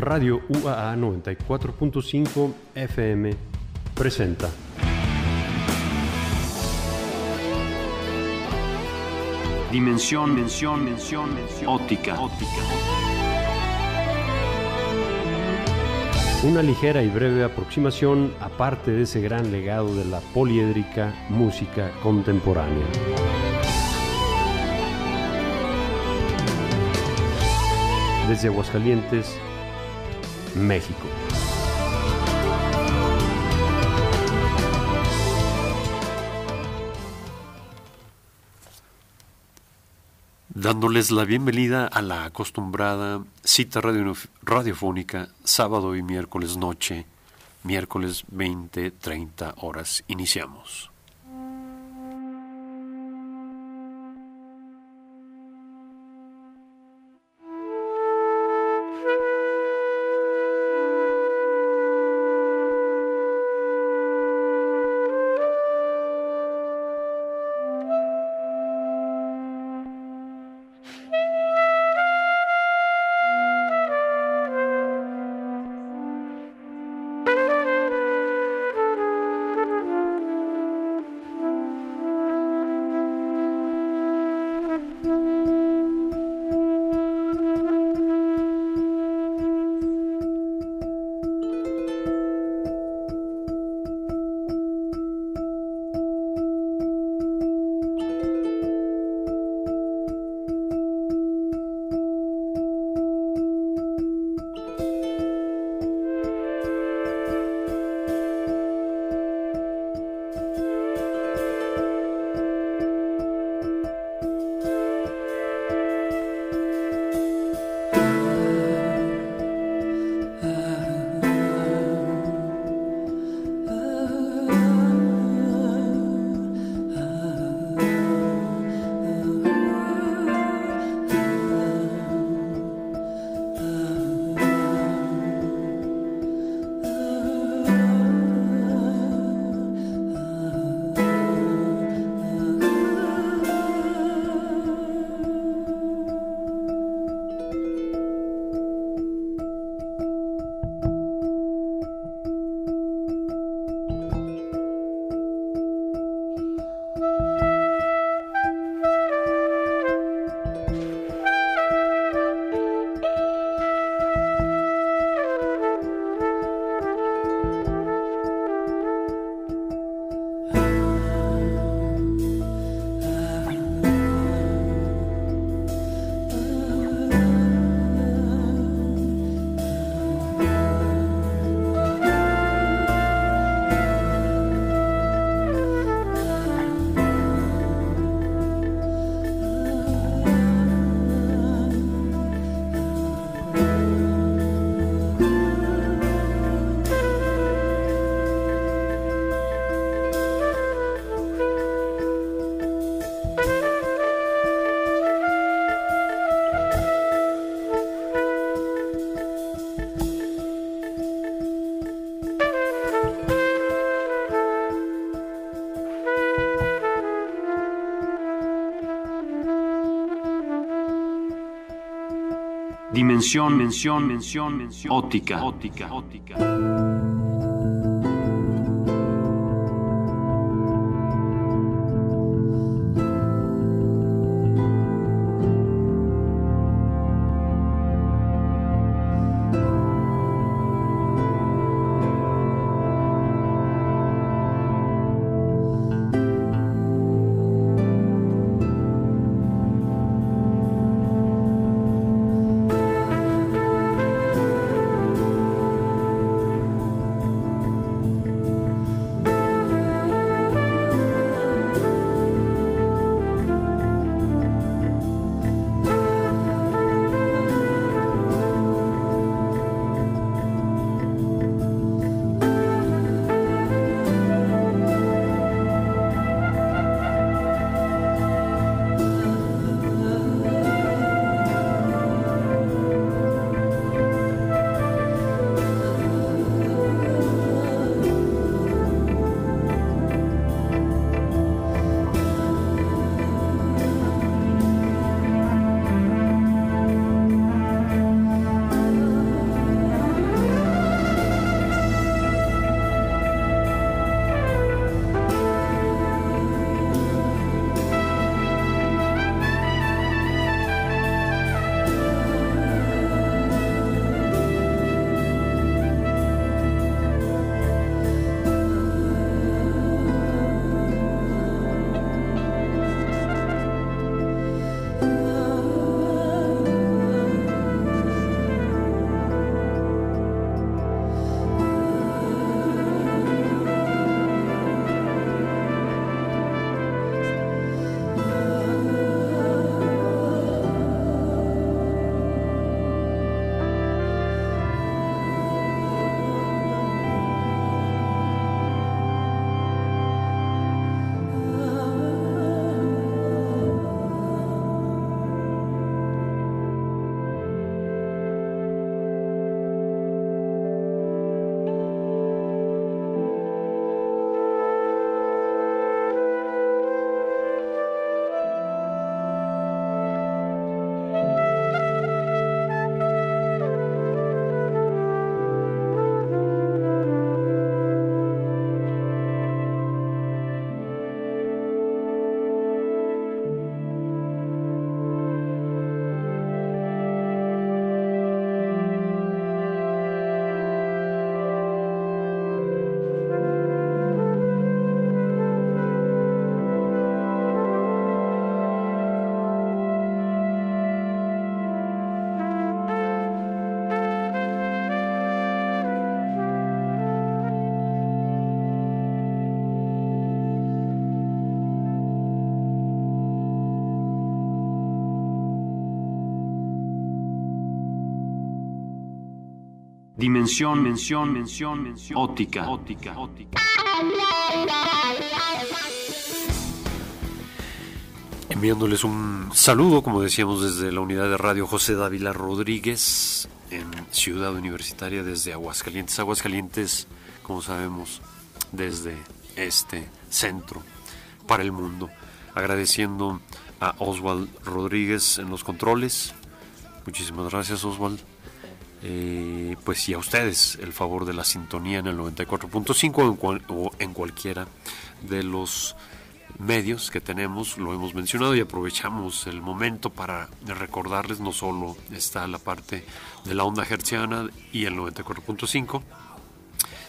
Radio UAA 94.5 FM presenta. Dimensión, mención, mención, mención, óptica, óptica. Una ligera y breve aproximación aparte de ese gran legado de la poliédrica música contemporánea. Desde Aguascalientes, México. dándoles la bienvenida a la acostumbrada cita radiofónica sábado y miércoles noche, miércoles 20-30 horas. Iniciamos. Dimensión, mención, mención, mención, óptica, óptica, Dimensión, dimensión, mención, óptica, óptica, óptica. Enviándoles un saludo, como decíamos, desde la unidad de radio José Dávila Rodríguez en Ciudad Universitaria desde Aguascalientes. Aguascalientes, como sabemos, desde este centro para el mundo. Agradeciendo a Oswald Rodríguez en los controles. Muchísimas gracias, Oswald. Eh, pues y a ustedes el favor de la sintonía en el 94.5 o en cualquiera de los medios que tenemos, lo hemos mencionado y aprovechamos el momento para recordarles, no solo está la parte de la onda hertziana y el 94.5,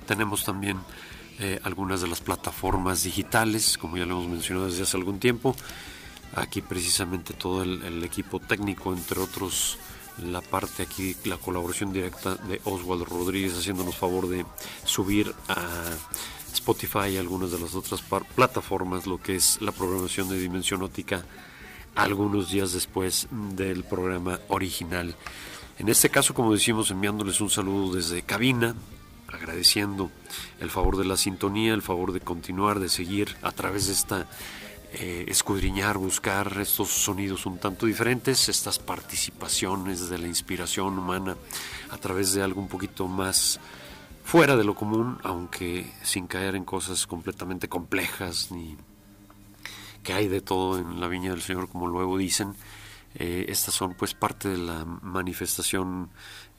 tenemos también eh, algunas de las plataformas digitales, como ya lo hemos mencionado desde hace algún tiempo, aquí precisamente todo el, equipo técnico, entre otros la parte aquí, la colaboración directa de Oswald Rodríguez haciéndonos favor de subir a Spotify y algunas de las otras plataformas lo que es la programación de Dimensión Óptica algunos días después del programa original. En este caso, como decimos, enviándoles un saludo desde cabina, agradeciendo el favor de la sintonía, el favor de continuar, de seguir a través de esta eh, escudriñar, buscar estos sonidos un tanto diferentes, estas participaciones de la inspiración humana a través de algo un poquito más fuera de lo común, aunque sin caer en cosas completamente complejas ni que hay de todo en la viña del Señor, como luego dicen. Eh, estas son pues parte de la manifestación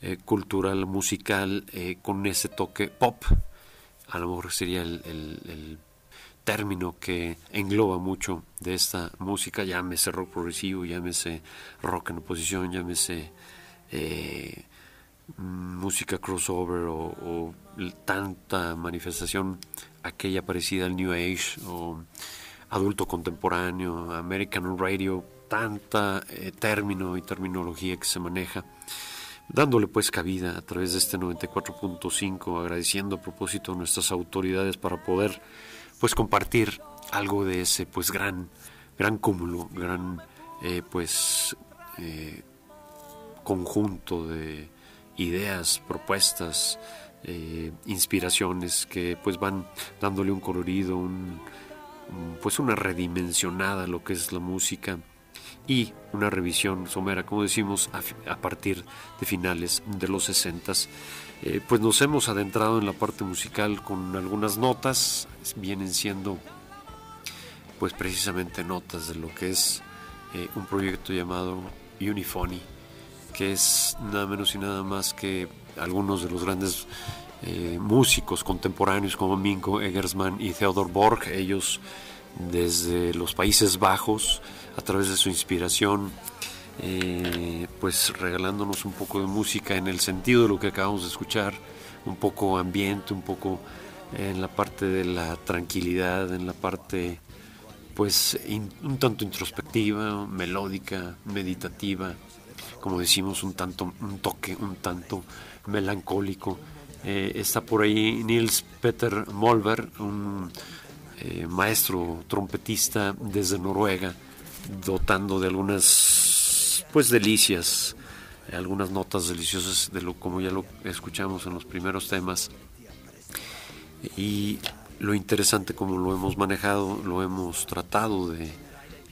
eh, cultural, musical, con ese toque pop. A lo mejor sería el, término que engloba mucho de esta música, llámese rock progresivo, llámese rock en oposición, llámese música crossover o, tanta manifestación aquella parecida al New Age o adulto contemporáneo, American Radio, tanta eh, término y terminología que se maneja, dándole pues cabida a través de este 94.5, agradeciendo a propósito a nuestras autoridades para poder pues compartir algo de ese pues gran, gran cúmulo, gran eh, pues eh, conjunto de ideas, propuestas, eh, inspiraciones que pues van dándole un colorido, un, pues una redimensionada a lo que es la música y una revisión somera, como decimos, a, partir de finales de los 60. Eh, pues nos hemos adentrado en la parte musical con algunas notas, vienen siendo pues precisamente notas de lo que es eh, un proyecto llamado Unifony que es nada menos y nada más que algunos de los grandes eh, músicos contemporáneos como Minko Egersman y Theodor Borg, ellos desde los Países Bajos, a través de su inspiración, eh, pues regalándonos un poco de música en el sentido de lo que acabamos de escuchar, un poco ambiente, un poco en la parte de la tranquilidad, en la parte pues un tanto introspectiva, melódica, meditativa, como decimos, un tanto, un toque, un tanto melancólico. Eh, está por ahí Niels Peter Molver, un eh, maestro trompetista desde Noruega, dotando de algunas pues delicias, algunas notas deliciosas de lo como ya lo escuchamos en los primeros temas. Y lo interesante como lo hemos manejado, lo hemos tratado de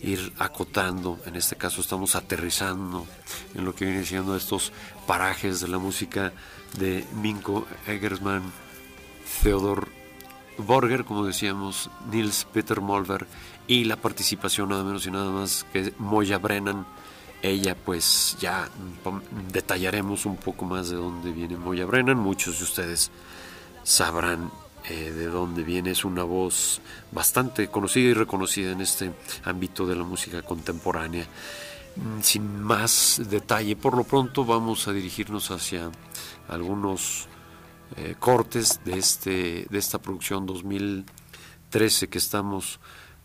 ir acotando, en este caso estamos aterrizando en lo que viene siendo estos parajes de la música de Minko Egersman, Theodor Borger, como decíamos, Nils Peter Molver y la participación nada menos y nada más que Moya Brennan. Ella pues ya detallaremos un poco más de dónde viene Moya Brennan, muchos de ustedes sabrán eh, de dónde viene. Es una voz bastante conocida y reconocida en este ámbito de la música contemporánea. Mm, sin más detalle, por lo pronto vamos a dirigirnos hacia algunos eh, cortes de, este, de esta producción 2013 que estamos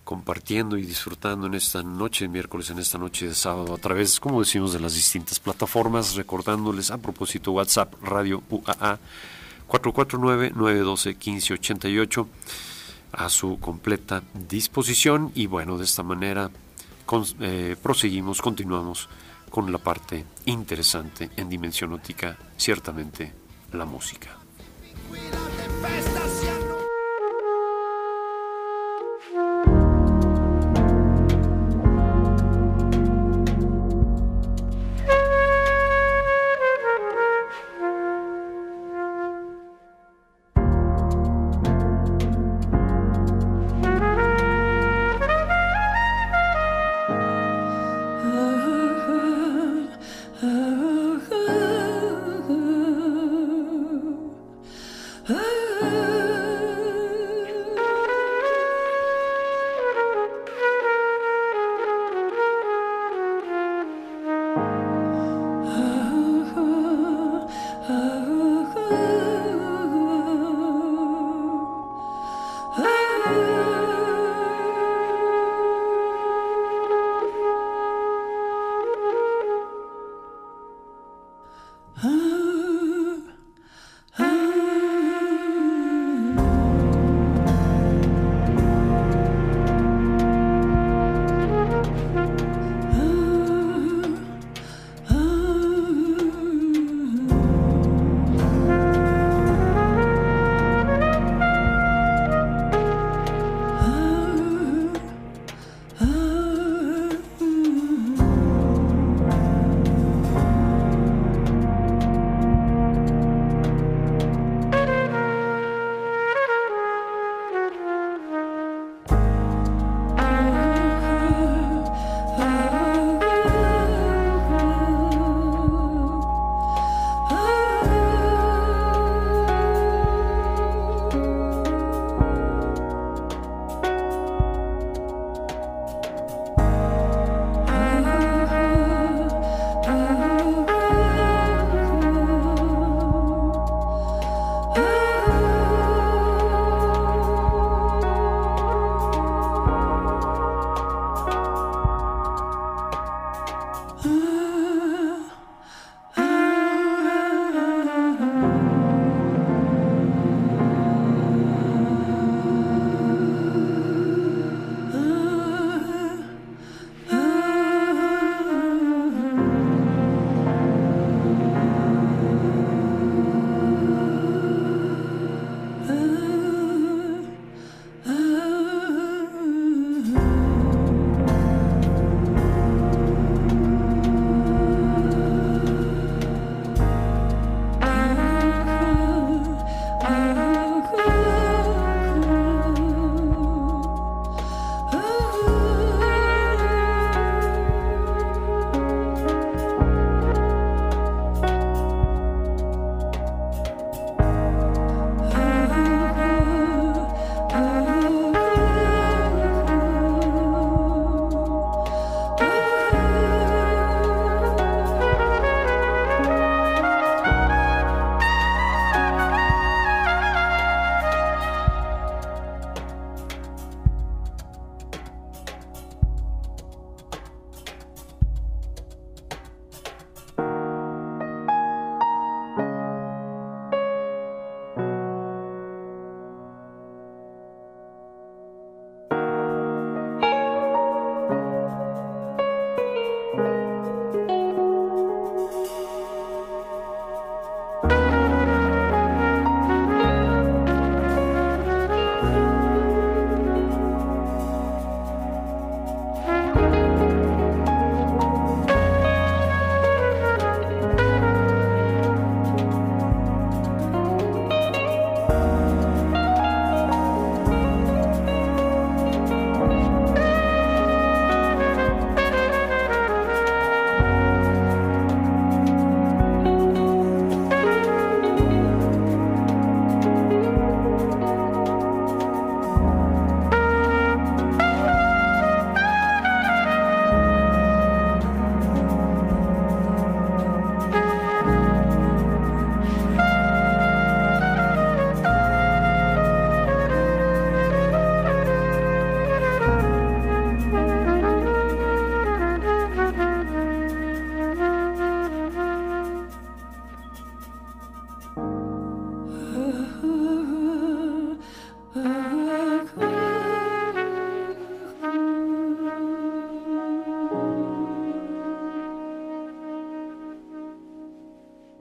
compartiendo y disfrutando en esta noche de miércoles, en esta noche de sábado, a través, como decimos, de las distintas plataformas, recordándoles a propósito WhatsApp, Radio UAA 449-912-1588 a su completa disposición y bueno, de esta manera eh, proseguimos, continuamos con la parte interesante en dimensión óptica, ciertamente la música.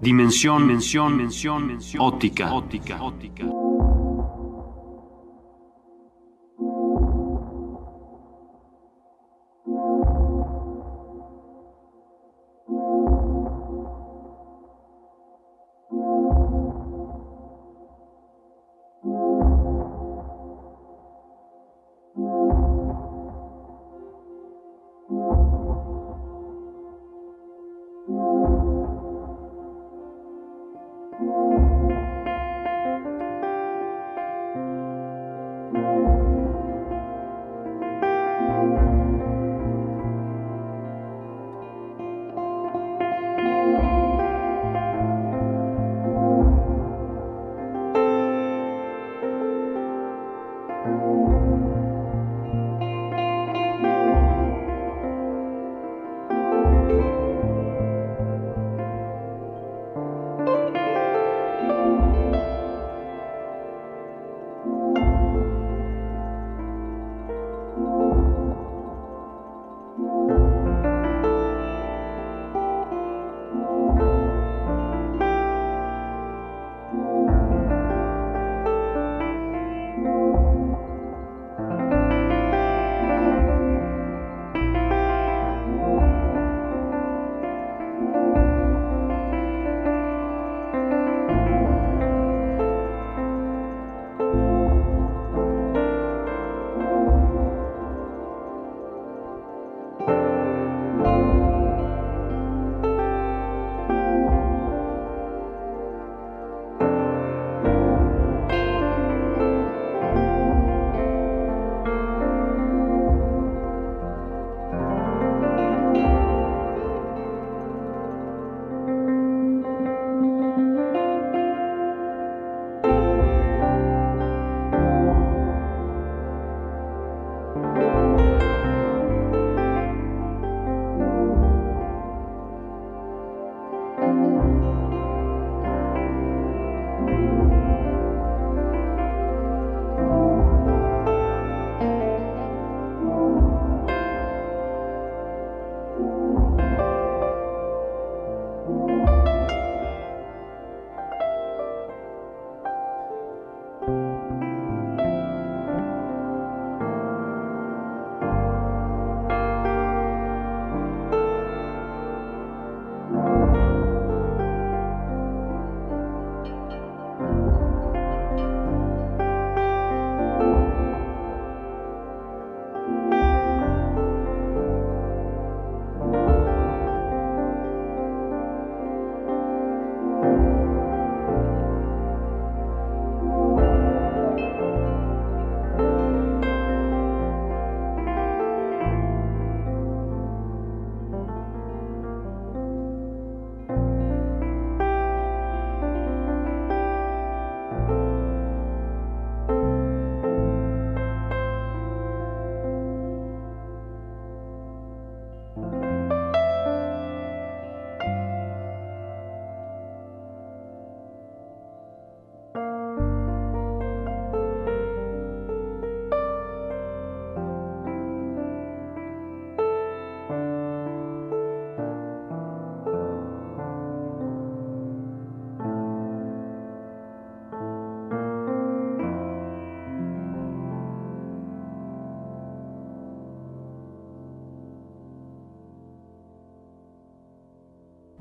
Dimensión, mención, mención, mención, óptica,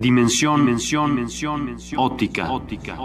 Dimensión, mención, mención, mención, óptica, óptica,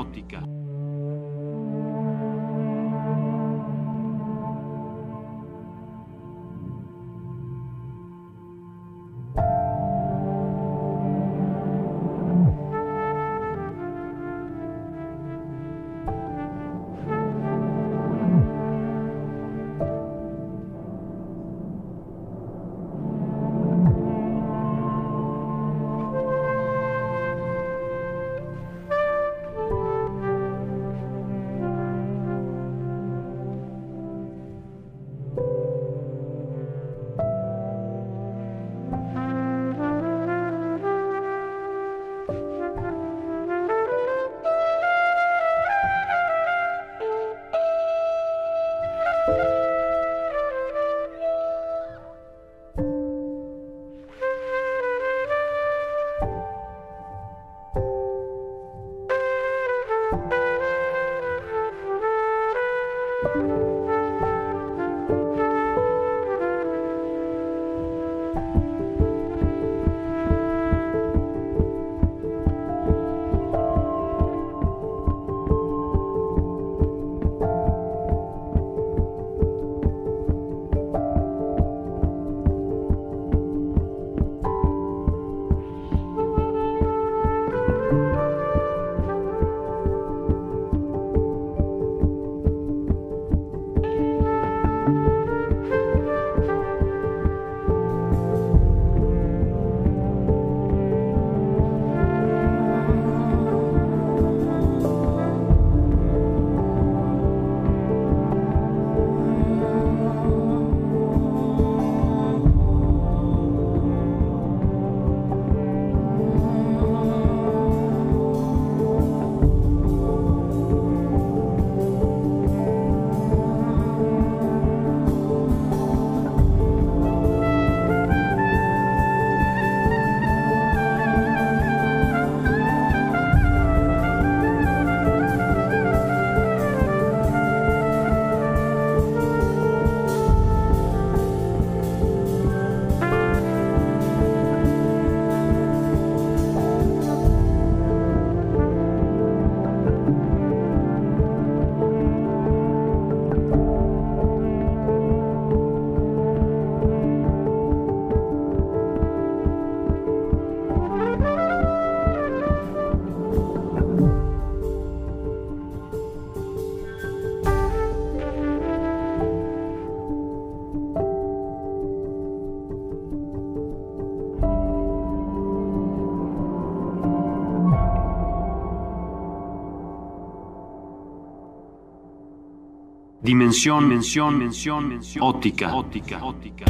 Dimensión, mención, mención, mención. Óptica. Óptica. Óptica.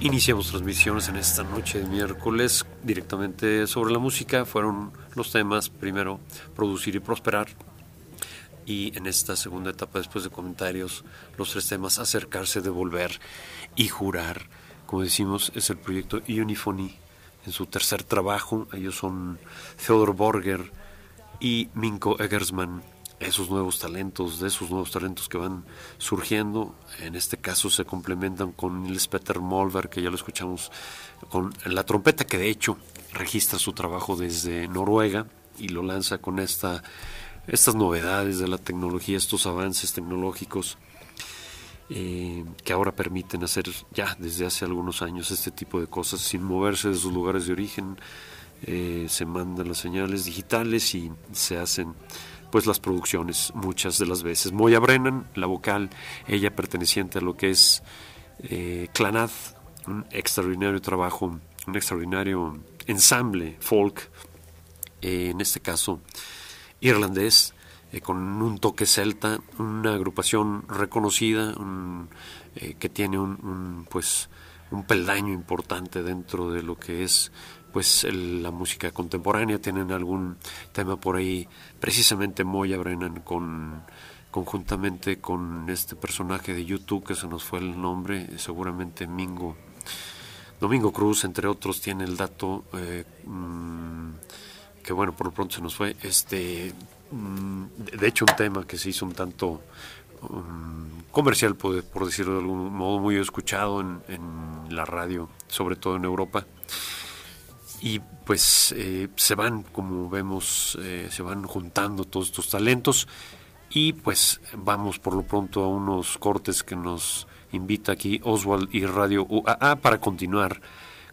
Iniciamos transmisiones en esta noche de miércoles directamente sobre la música. Fueron los temas, primero, producir y prosperar. Y en esta segunda etapa, después de comentarios, los tres temas, acercarse, devolver y jurar. Como decimos, es el proyecto Unifony en su tercer trabajo. Ellos son Theodor Borger y Minko Eggersman. Esos nuevos talentos, de esos nuevos talentos que van surgiendo, en este caso se complementan con Nils Peter Molver, que ya lo escuchamos con la trompeta, que de hecho registra su trabajo desde Noruega y lo lanza con esta, estas novedades de la tecnología, estos avances tecnológicos eh, que ahora permiten hacer ya desde hace algunos años este tipo de cosas sin moverse de sus lugares de origen. Eh, se mandan las señales digitales y se hacen pues las producciones muchas de las veces. Moya Brennan, la vocal, ella perteneciente a lo que es eh, un extraordinario trabajo, un extraordinario ensamble folk, eh, en este caso irlandés, eh, con un toque celta, una agrupación reconocida eh, que tiene un, pues un peldaño importante dentro de lo que es pues la música contemporánea. Tienen algún tema por ahí precisamente Moya Brennan con conjuntamente con este personaje de YouTube que se nos fue el nombre seguramente Mingo Domingo Cruz entre otros tiene el dato eh, mm, que bueno por lo pronto se nos fue este de hecho un tema que se hizo un tanto um, comercial, por, decirlo de algún modo, muy escuchado en, la radio, sobre todo en Europa. Y pues eh, se van, como vemos, eh, se van juntando todos estos talentos y pues vamos por lo pronto a unos cortes que nos invita aquí Oswald y Radio UAA para continuar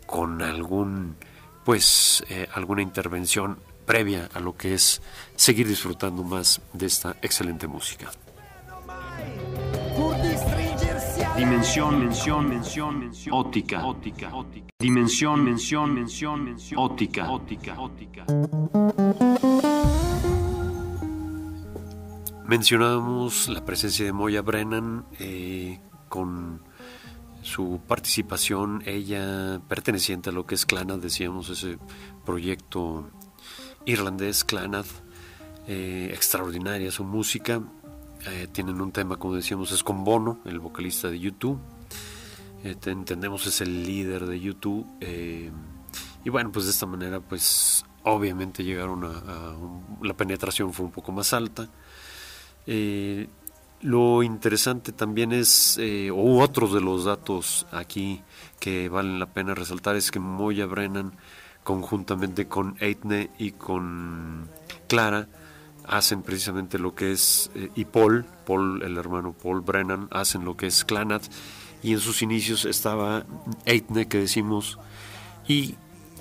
con algún pues eh, alguna intervención previa a lo que es seguir disfrutando más de esta excelente música. Dimensión, mención, mención, mención. Óptica, óptica, óptica. Dimensión, mención, mención, mención. Óptica, óptica, óptica. Mencionábamos la presencia de Moya Brennan eh, con su participación, ella perteneciente a lo que es Clana, decíamos, ese proyecto irlandés, Clanath, eh, extraordinaria su música. Eh, tienen un tema, como decíamos, es con Bono, el vocalista de YouTube. Eh, entendemos es el líder de YouTube. y bueno, pues de esta manera, pues obviamente llegaron a, la penetración fue un poco más alta. Lo interesante también es, eh, o otros de los datos aquí que valen la pena resaltar, es que Moya Brennan, conjuntamente con Eitne y con Clara, hacen precisamente lo que es, eh, y Paul, Paul, el hermano Paul Brennan, hacen lo que es Clanat, y en sus inicios estaba Eitne, que decimos, y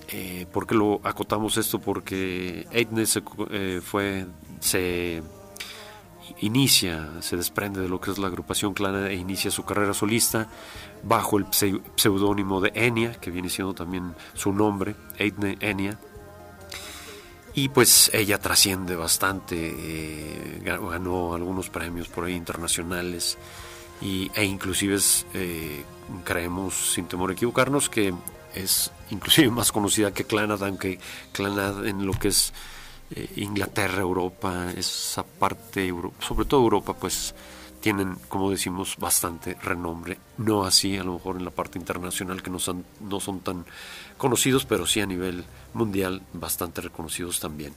eh, ¿por qué lo acotamos esto? Porque Eitne se, eh, fue, se inicia, se desprende de lo que es la agrupación Clanat e inicia su carrera solista bajo el pseudónimo de Enya, que viene siendo también su nombre, Eitne Enya. Y pues ella trasciende bastante, eh, ganó algunos premios por ahí internacionales e inclusive eh, creemos, sin temor a equivocarnos, que es inclusive más conocida que Clanad, aunque Clanad en lo que es eh, Inglaterra, Europa, esa parte, sobre todo Europa, pues tienen, como decimos, bastante renombre. No así, a lo mejor en la parte internacional, que no son, no son tan conocidos, pero sí a nivel mundial bastante reconocidos también.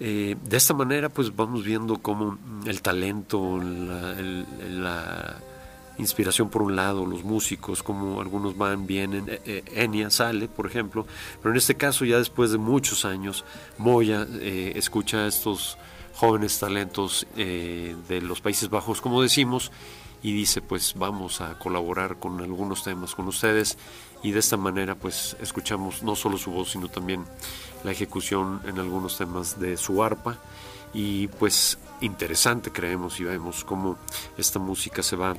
Eh, de esta manera, pues vamos viendo cómo el talento, la, inspiración por un lado, los músicos, como algunos van, vienen, eh, eh, Enya sale, por ejemplo, pero en este caso ya después de muchos años, Moya escucha a estos jóvenes talentos eh, de los Países Bajos, como decimos, y dice pues vamos a colaborar con algunos temas con ustedes. Y de esta manera pues escuchamos no solo su voz sino también la ejecución en algunos temas de su arpa. Y pues interesante creemos y vemos cómo esta música se va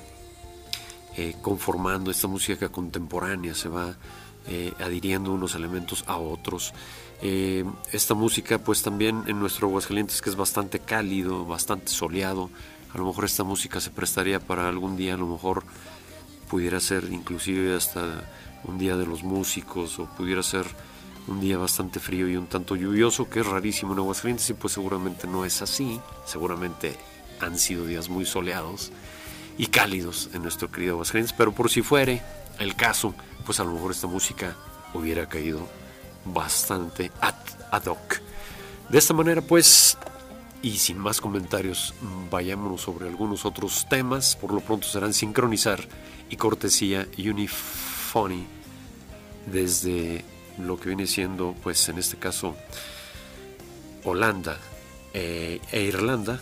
eh, conformando, esta música contemporánea se va eh, adhiriendo unos elementos a otros eh, esta música pues también en nuestro Aguascalientes que es bastante cálido, bastante soleado, a lo mejor esta música se prestaría para algún día, a lo mejor pudiera ser inclusive hasta un día de los músicos o pudiera ser un día bastante frío y un tanto lluvioso, que es rarísimo en Aguascalientes y pues seguramente no es así, seguramente han sido días muy soleados y cálidos en nuestro querido Aguascalientes, pero por si fuere el caso, pues a lo mejor esta música hubiera caído bastante ad, hoc. De esta manera, pues, y sin más comentarios, vayámonos sobre algunos otros temas. Por lo pronto serán sincronizar y cortesía Unifony desde lo que viene siendo, pues en este caso, Holanda eh, e Irlanda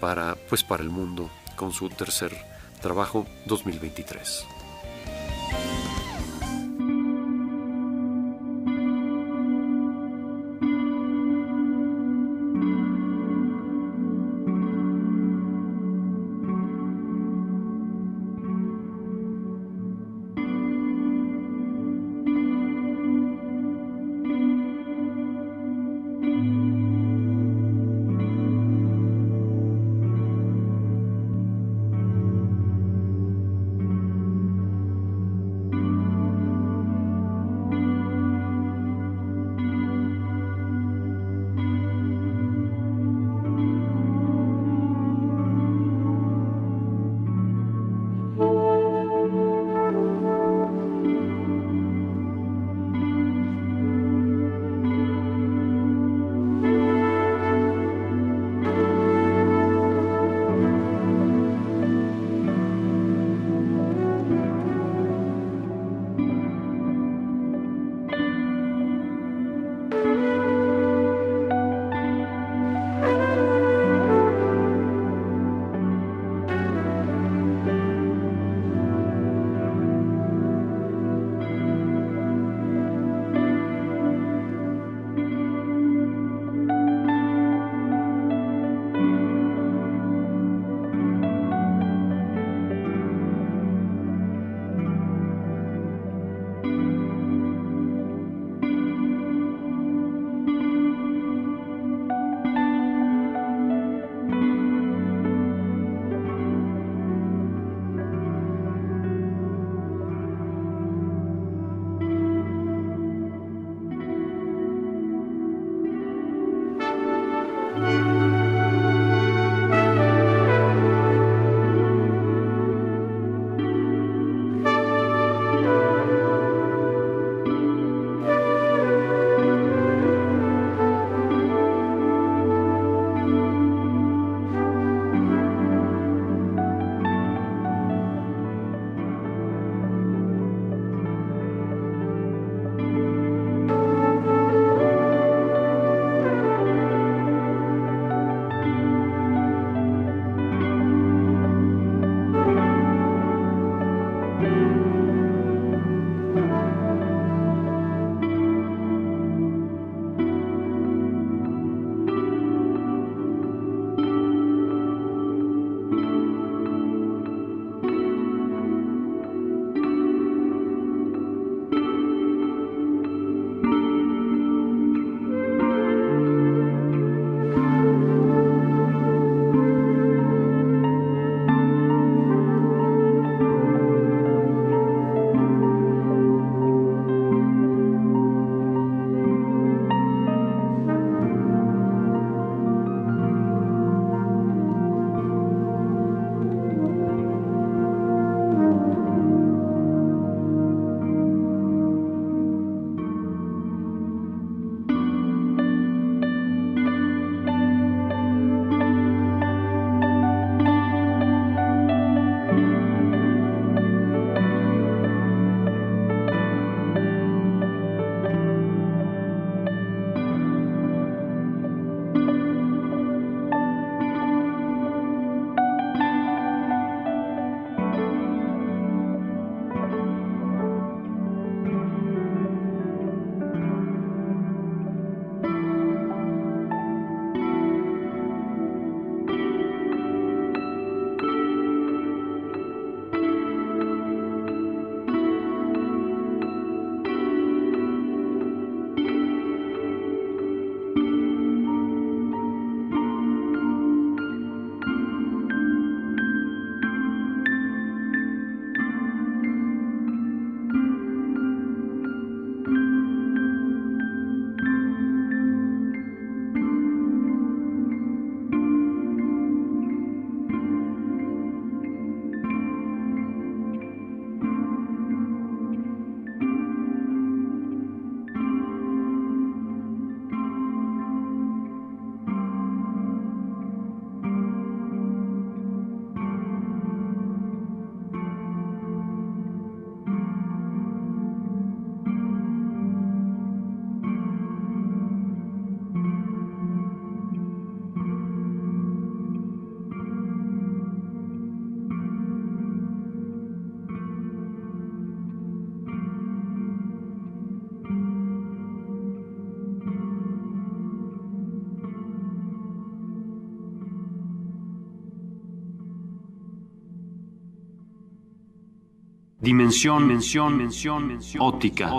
para, pues, para el mundo con su tercer trabajo 2023. Dimensión, mención, mención, mención. Óptica,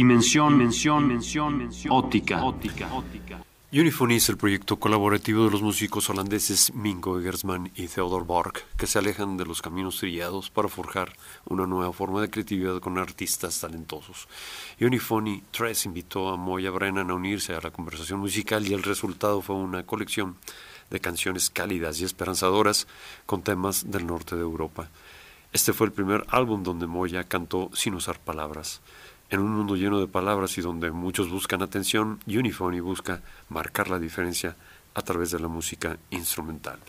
Dimensión, mención, mención, mención. Óptica. Unifony es el proyecto colaborativo de los músicos holandeses Mingo Egersman y Theodor Borg, que se alejan de los caminos trillados para forjar una nueva forma de creatividad con artistas talentosos. Unifony 3 invitó a Moya Brennan a unirse a la conversación musical y el resultado fue una colección de canciones cálidas y esperanzadoras con temas del norte de Europa. Este fue el primer álbum donde Moya cantó sin usar palabras. En un mundo lleno de palabras y donde muchos buscan atención, Unifony busca marcar la diferencia a través de la música instrumental.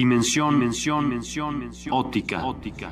Dimensión, mención, mención, mención. Óptica, óptica,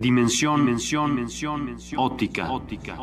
Dimensión, mención, mención, mención. Óptica, óptica,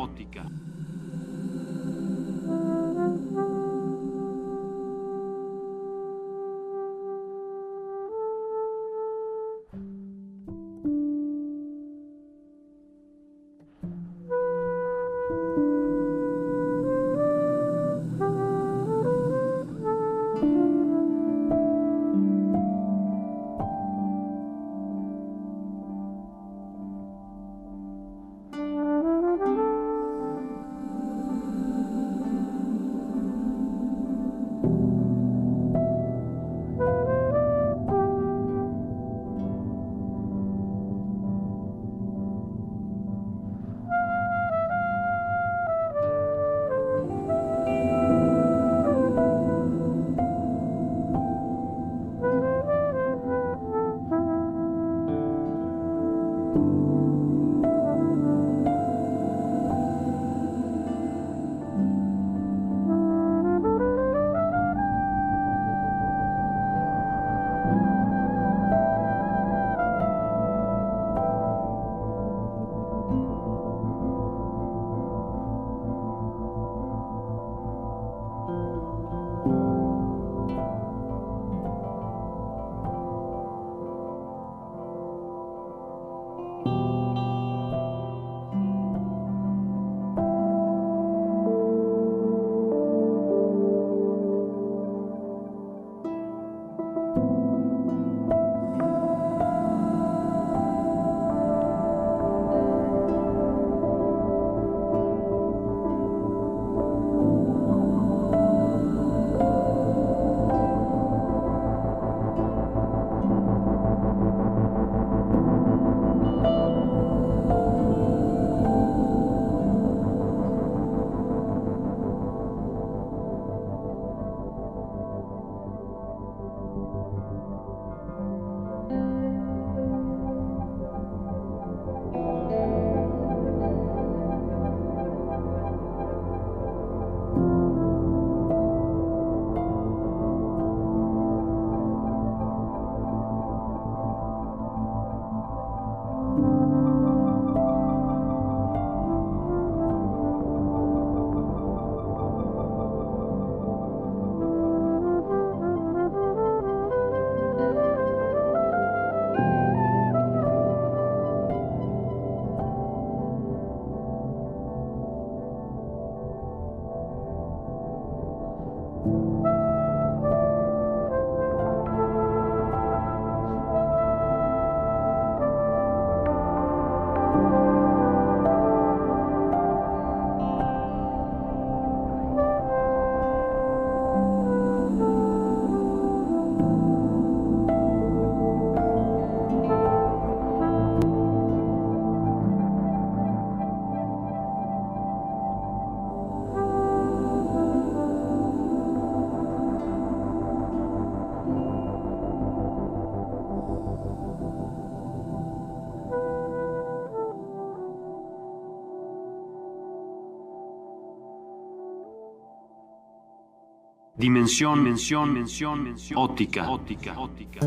Dimensión, mención, mención, mención, óptica, óptica, óptica.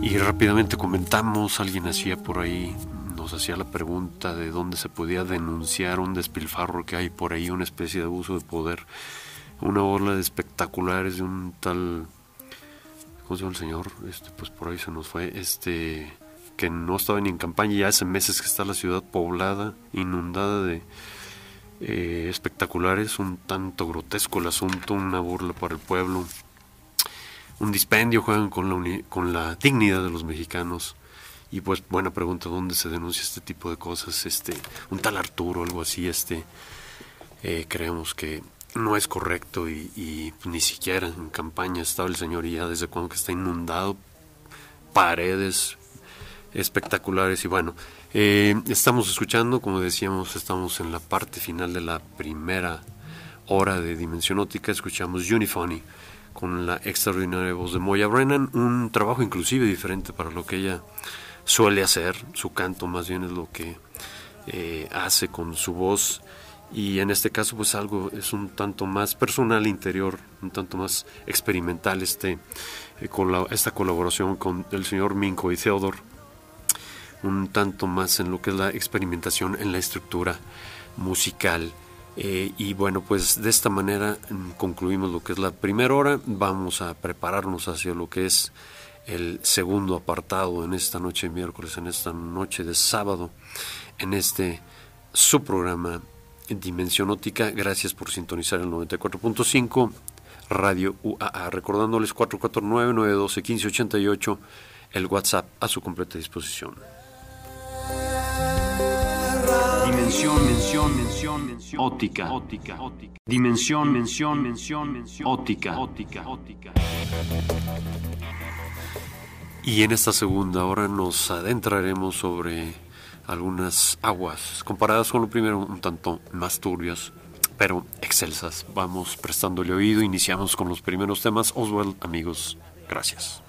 Y rápidamente comentamos, alguien hacía por ahí, nos hacía la pregunta de dónde se podía denunciar un despilfarro que hay por ahí, una especie de abuso de poder, una ola de espectaculares de un tal, ¿cómo se llama el señor? Este, pues por ahí se nos fue, este, que no estaba ni en campaña, ya hace meses que está la ciudad poblada, inundada de eh, espectaculares, un tanto grotesco el asunto, una burla para el pueblo, un dispendio, juegan con la, con la dignidad de los mexicanos. Y pues buena pregunta, ¿dónde se denuncia este tipo de cosas? Este, un tal Arturo, algo así, este, eh, creemos que no es correcto y, ni siquiera en campaña estaba el señor y ya desde cuando que está inundado, paredes espectaculares y bueno, eh, estamos escuchando, como decíamos, estamos en la parte final de la primera hora de Dimensión Óptica. Escuchamos Uniphony con la extraordinaria voz de Moya Brennan, un trabajo inclusive diferente para lo que ella suele hacer. Su canto más bien es lo que eh, hace con su voz y en este caso pues algo es un tanto más personal interior, un tanto más experimental este eh, con esta colaboración con el señor Minko y Theodore un tanto más en lo que es la experimentación en la estructura musical. Eh, y bueno, pues de esta manera mm, concluimos lo que es la primera hora. Vamos a prepararnos hacia lo que es el segundo apartado en esta noche de miércoles, en esta noche de sábado, en este su programa Dimensión Óptica. Gracias por sintonizar el 94.5 Radio UAA. Recordándoles 449-912-1588, el WhatsApp a su completa disposición. Dimensión, mención, mención, mención. Óptica, óptica, óptica. Dimensión, mención, mención, mención. Óptica, óptica, óptica. Y en esta segunda hora nos adentraremos sobre algunas aguas comparadas con lo primero un tanto más turbias, pero excelsas. Vamos prestándole oído, iniciamos con los primeros temas. Oswald, amigos, gracias.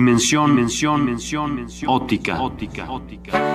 Dimensión, mención, mención, mención. Óptica, óptica, óptica.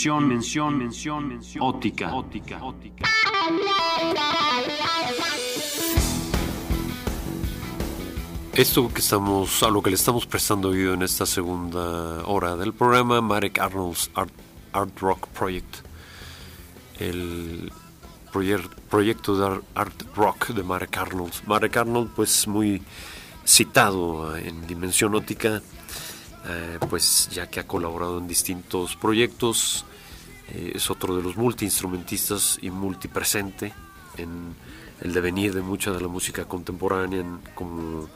Dimensión, mención, mención, mención. Óptica, óptica, óptica. Esto que estamos, a lo que le estamos prestando oído en esta segunda hora del programa, Marek Arnold's Art, Art Rock Project, el proyecto de ar- Art Rock de Marek Arnold. Marek Arnold, pues muy citado en Dimensión Óptica, eh, pues ya que ha colaborado en distintos proyectos, es otro de los multiinstrumentistas y multipresente en el devenir de mucha de la música contemporánea como,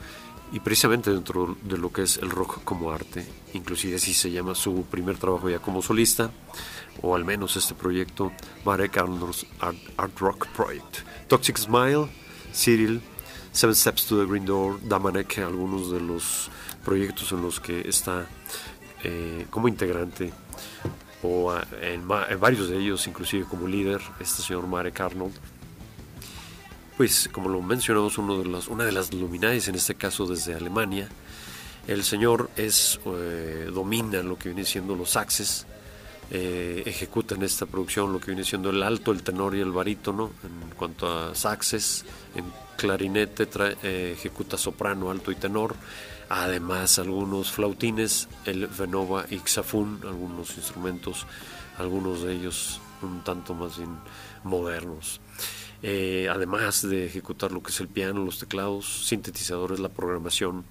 y precisamente dentro de lo que es el rock como arte, inclusive así se llama su primer trabajo ya como solista, o al menos este proyecto, Marek Arnold's Art, Art Rock Project. Toxic Smile, Cyril, Seven Steps to the Green Door, Damanek, algunos de los proyectos en los que está eh, como integrante o en, en varios de ellos, inclusive como líder, este señor Marek Arnold. Pues, como lo mencionamos, uno de las, una de las luminarias, en este caso desde Alemania, el señor es eh, domina lo que viene siendo los saxes, eh, ejecuta en esta producción lo que viene siendo el alto, el tenor y el barítono en cuanto a saxes, en clarinete trae- eh, ejecuta soprano, alto y tenor, además algunos flautines, el venova y xafún, algunos instrumentos, algunos de ellos un tanto más modernos. Eh, además de ejecutar lo que es el piano, los teclados, sintetizadores, la programación,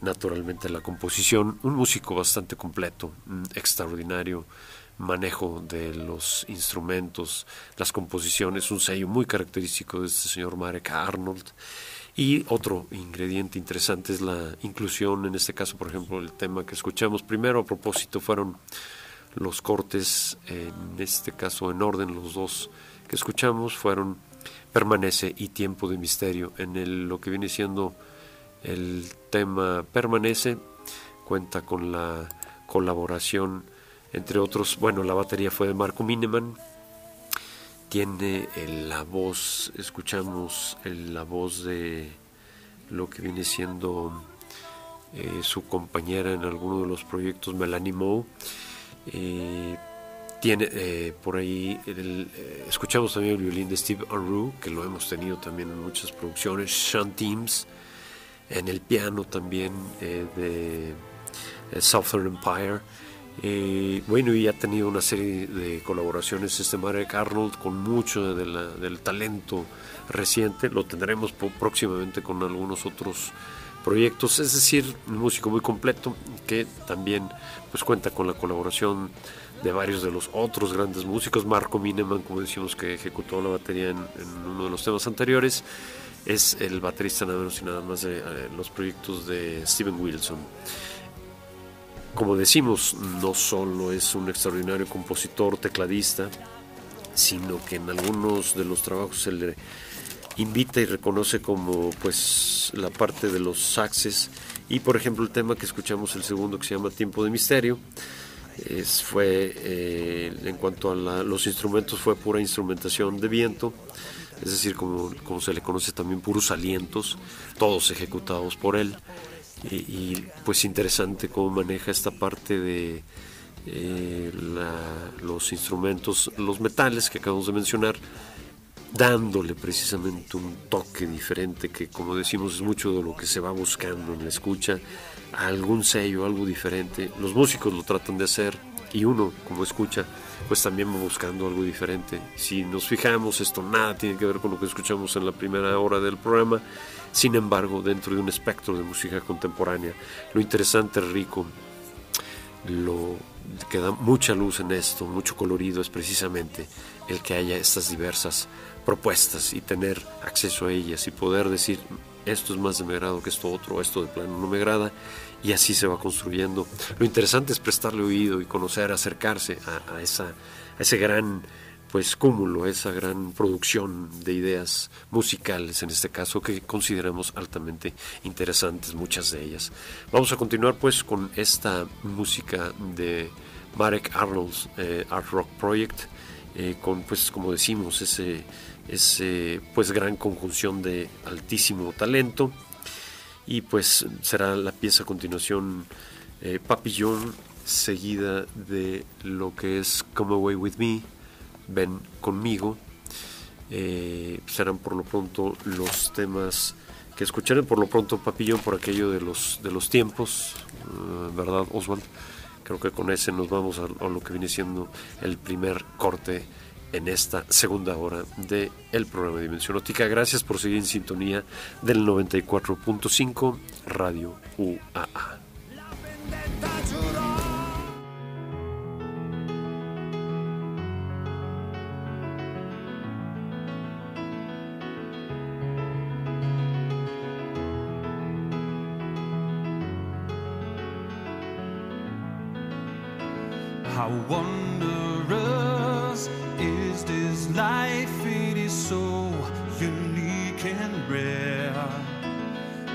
naturalmente la composición, un músico bastante completo, un extraordinario manejo de los instrumentos, las composiciones, un sello muy característico de este señor Marek Arnold. Y otro ingrediente interesante es la inclusión, en este caso, por ejemplo, el tema que escuchamos primero a propósito fueron los cortes, en este caso en orden, los dos que escuchamos fueron Permanece y Tiempo de Misterio. En el, lo que viene siendo el tema Permanece, cuenta con la colaboración, entre otros, bueno, la batería fue de Marco Mineman, tiene la voz, escuchamos la voz de lo que viene siendo eh, su compañera en alguno de los proyectos, Melanie Moe. Eh, tiene eh, por ahí, escuchamos también el violín de Steve Unruh, que lo hemos tenido también en muchas producciones, Sean Teams, en el piano también de Southern Empire. Eh, bueno, y ha tenido una serie de colaboraciones este Marek Arnold con mucho del talento reciente. Lo tendremos próximamente con algunos otros proyectos. Es decir, un músico muy completo que también pues cuenta con la colaboración de varios de los otros grandes músicos. Marco Mineman, como decimos, que ejecutó la batería en, en uno de los temas anteriores, es el baterista nada menos y nada más de eh, los proyectos de Steven Wilson como decimos, no solo es un extraordinario compositor, tecladista, sino que en algunos de los trabajos se le invita y reconoce como pues la parte de los saxes. Y por ejemplo el tema que escuchamos el segundo que se llama Tiempo de Misterio fue eh, en cuanto a los instrumentos fue pura instrumentación de viento. Es decir como, como se le conoce también puros alientos todos ejecutados por él y, y, pues interesante cómo maneja esta parte de eh, la- los instrumentos, los metales que acabamos de mencionar, dándole precisamente un toque diferente que como decimos es mucho de lo que se va buscando en la escucha, algún sello, algo diferente. Los músicos lo tratan de hacer y uno como escucha pues también va buscando algo diferente. Si nos fijamos, esto nada tiene que ver con lo que escuchamos en la primera hora del programa, sin embargo, dentro de un espectro de música contemporánea, lo interesante, rico, lo que da mucha luz en esto, mucho colorido, es precisamente el que haya estas diversas propuestas y tener acceso a ellas y poder decir esto es más de mi agrado que esto otro, esto de plano no me agrada y así se va construyendo. Lo interesante es prestarle oído y conocer, acercarse a, a esa, a ese gran pues cúmulo, esa gran producción de ideas musicales en este caso que consideramos altamente interesantes muchas de ellas. Vamos a continuar pues con esta música de Marek Arnold's eh, Art Rock Project eh, con pues como decimos ese, ese pues gran conjunción de altísimo talento y pues será la pieza a continuación eh, Papillon seguida de lo que es Come Away With Me ven conmigo. Eh, serán por lo pronto los temas que escucharán por lo pronto Papillón por aquello de los de los tiempos, eh, ¿verdad, Oswald? Creo que con ese nos vamos a, lo que viene siendo el primer corte en esta segunda hora de el programa de Dimensión Óptica. Gracias por seguir en sintonía del 94.5 Radio UAA. wanderers is this life, it is so unique and rare.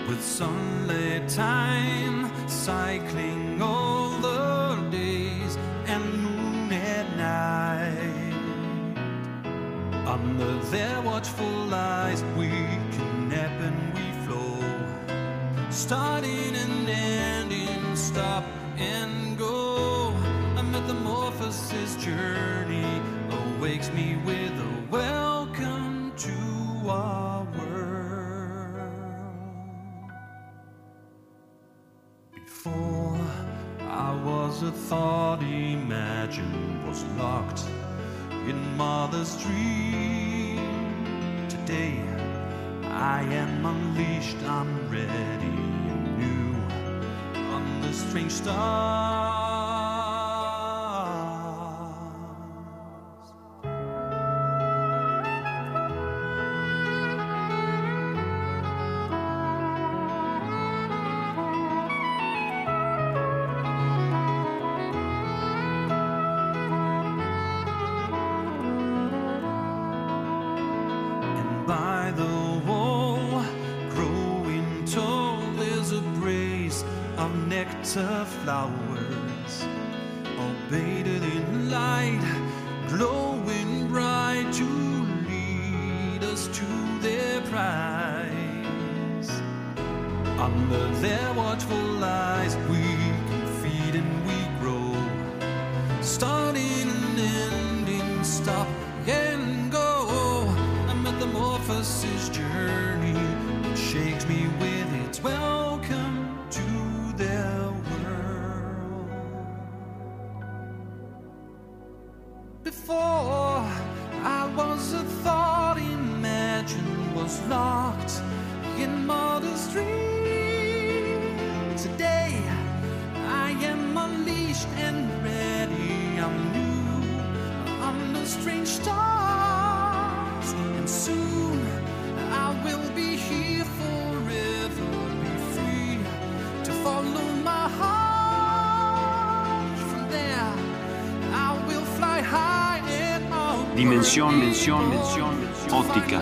With sunlit time cycling all the days and moon at night. Under their watchful eyes, we can nap and we flow. Starting and ending, stop and metamorphosis journey awakes me with a welcome to our world. Before I was a thought imagined was locked in mother's dream. Today I am unleashed, I'm ready and new on the strange stars. Flowers, all bathed in light, glowing bright to lead us to their prize. Under their watchful eyes, we can feed and we grow starting and ending, stop and go. A metamorphosis on. Dimensión, mención, mención, óptica,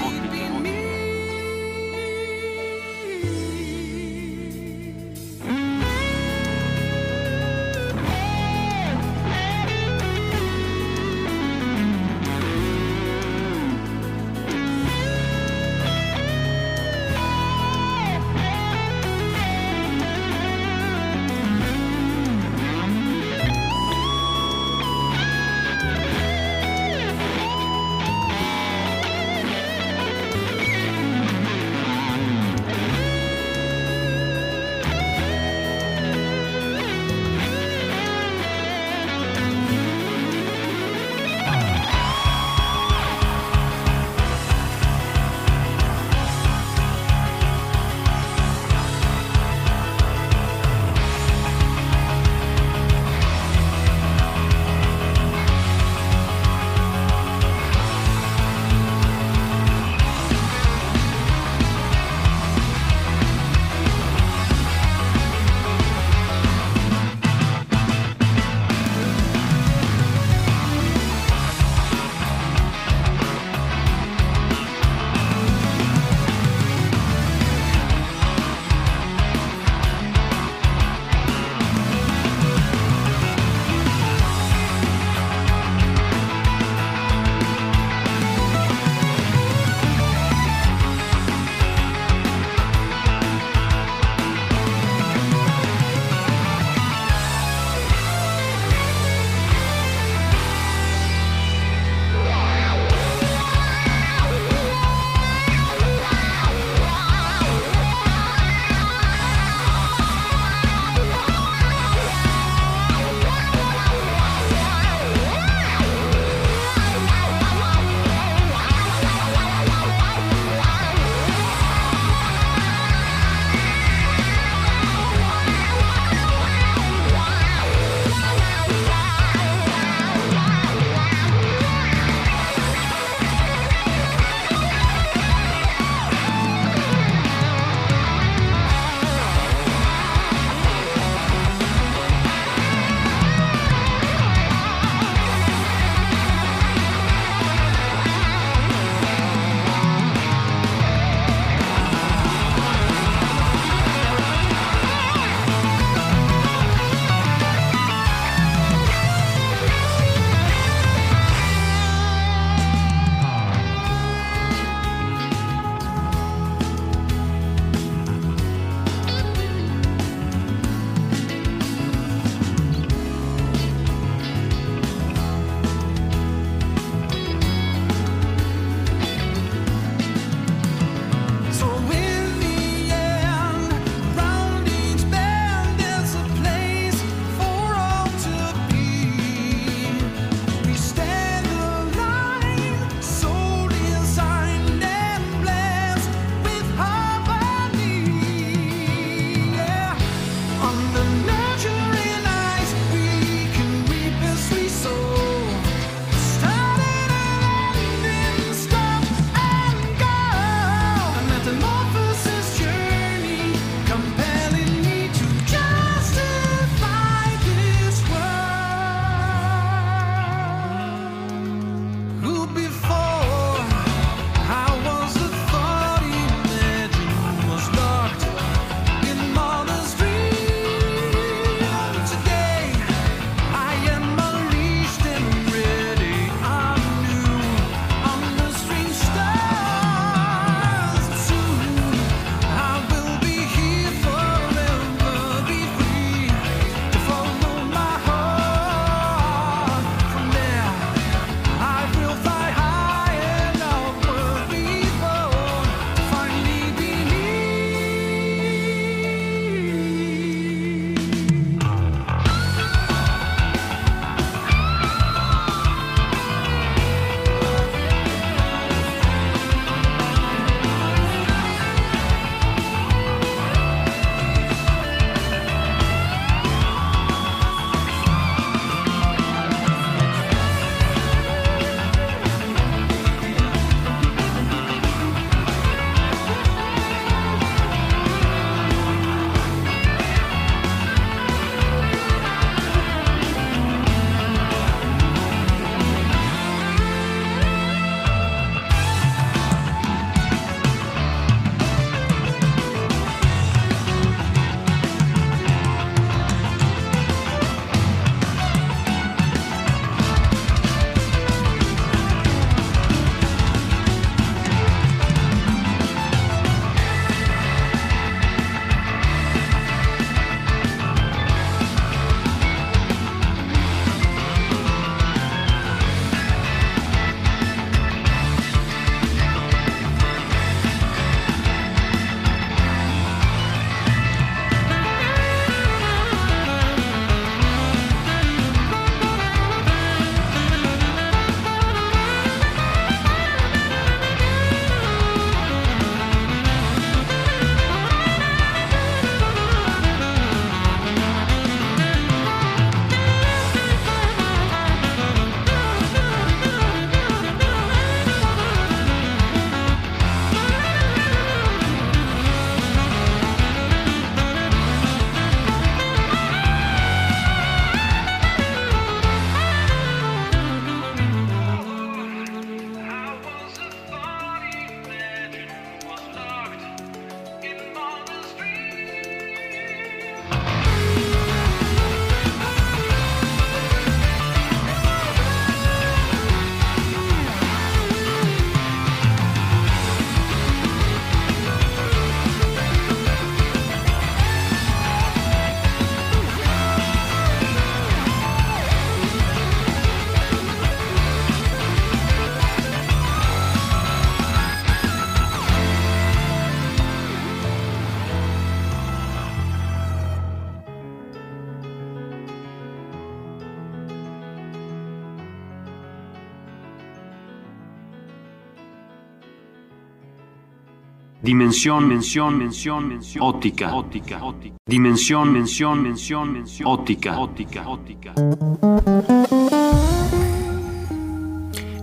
Dimensión, mención, mención, mención, óptica, óptica, óptica. Dimensión, mención, mención, mención, óptica, óptica, óptica.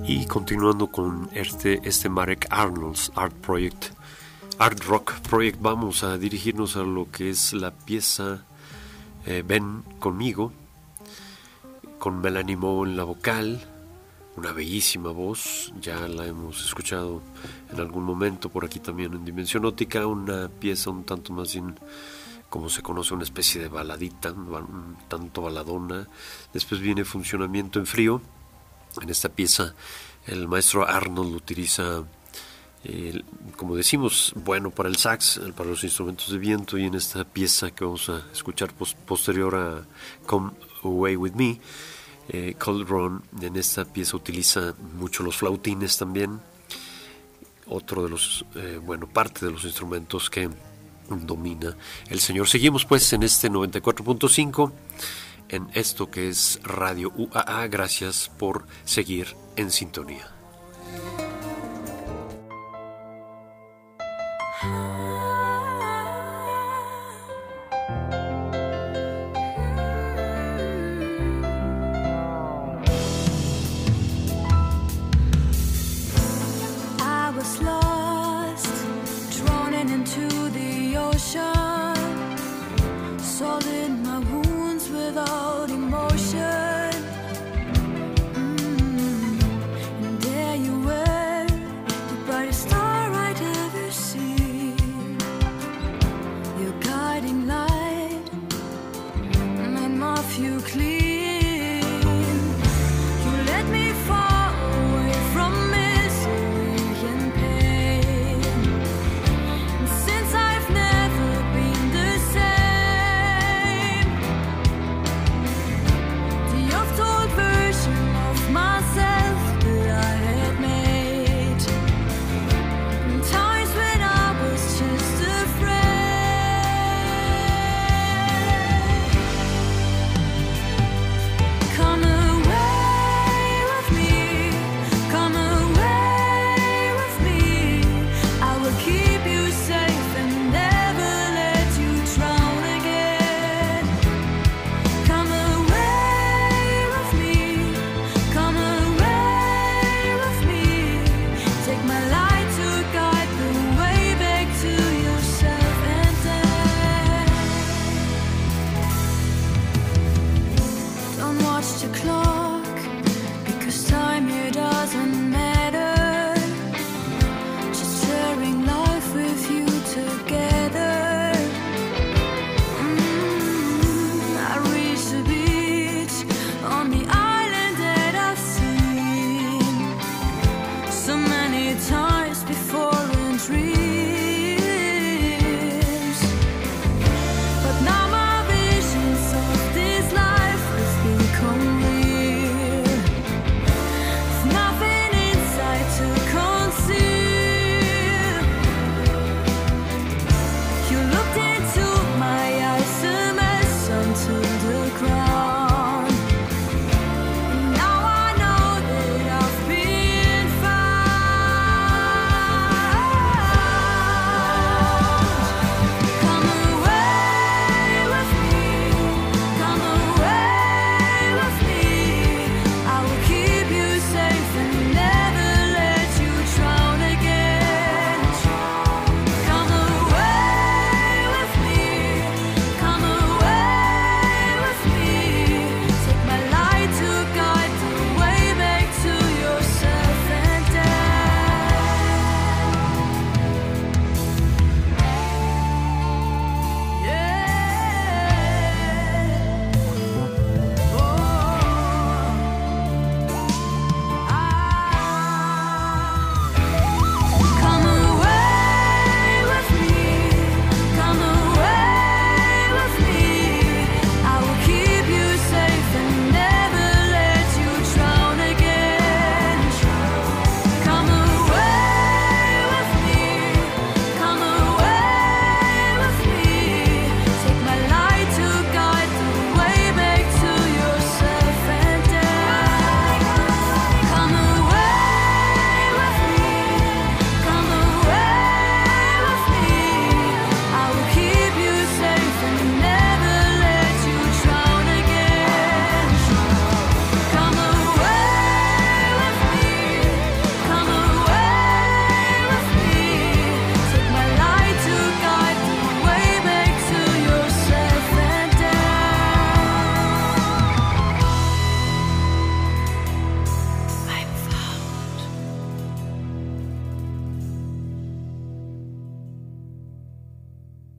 Y continuando con este, este Marek Arnold's Art Project, Art Rock Project, vamos a dirigirnos a lo que es la pieza eh, Ven conmigo, con Melanie Moe en la vocal, una bellísima voz, ya la hemos escuchado en algún momento por aquí también en Dimensión Óptica, una pieza un tanto más bien como se conoce, una especie de baladita, un tanto baladona. Después viene Funcionamiento en Frío. En esta pieza el maestro Arnold utiliza, como decimos, bueno para el sax, para los instrumentos de viento y en esta pieza que vamos a escuchar pos posterior a Come Away With Me, eh, Cold Run, en esta pieza utiliza mucho los flautines también, otro de los, eh, bueno, parte de los instrumentos que domina el señor. Seguimos pues en este 94.5 en esto que es Radio UAA. Gracias por seguir en sintonía.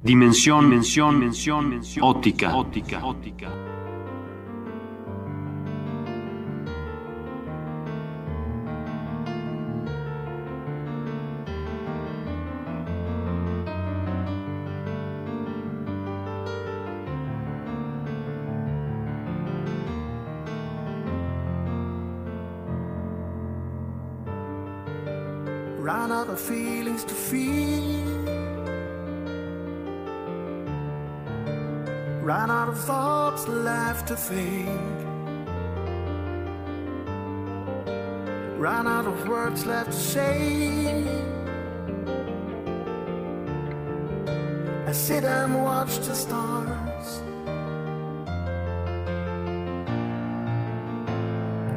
Dimensión, mención, mención, mención. Óptica, óptica, óptica. Ran out of feelings to feel. To think. Ran out of words left to say. I sit and watch the stars.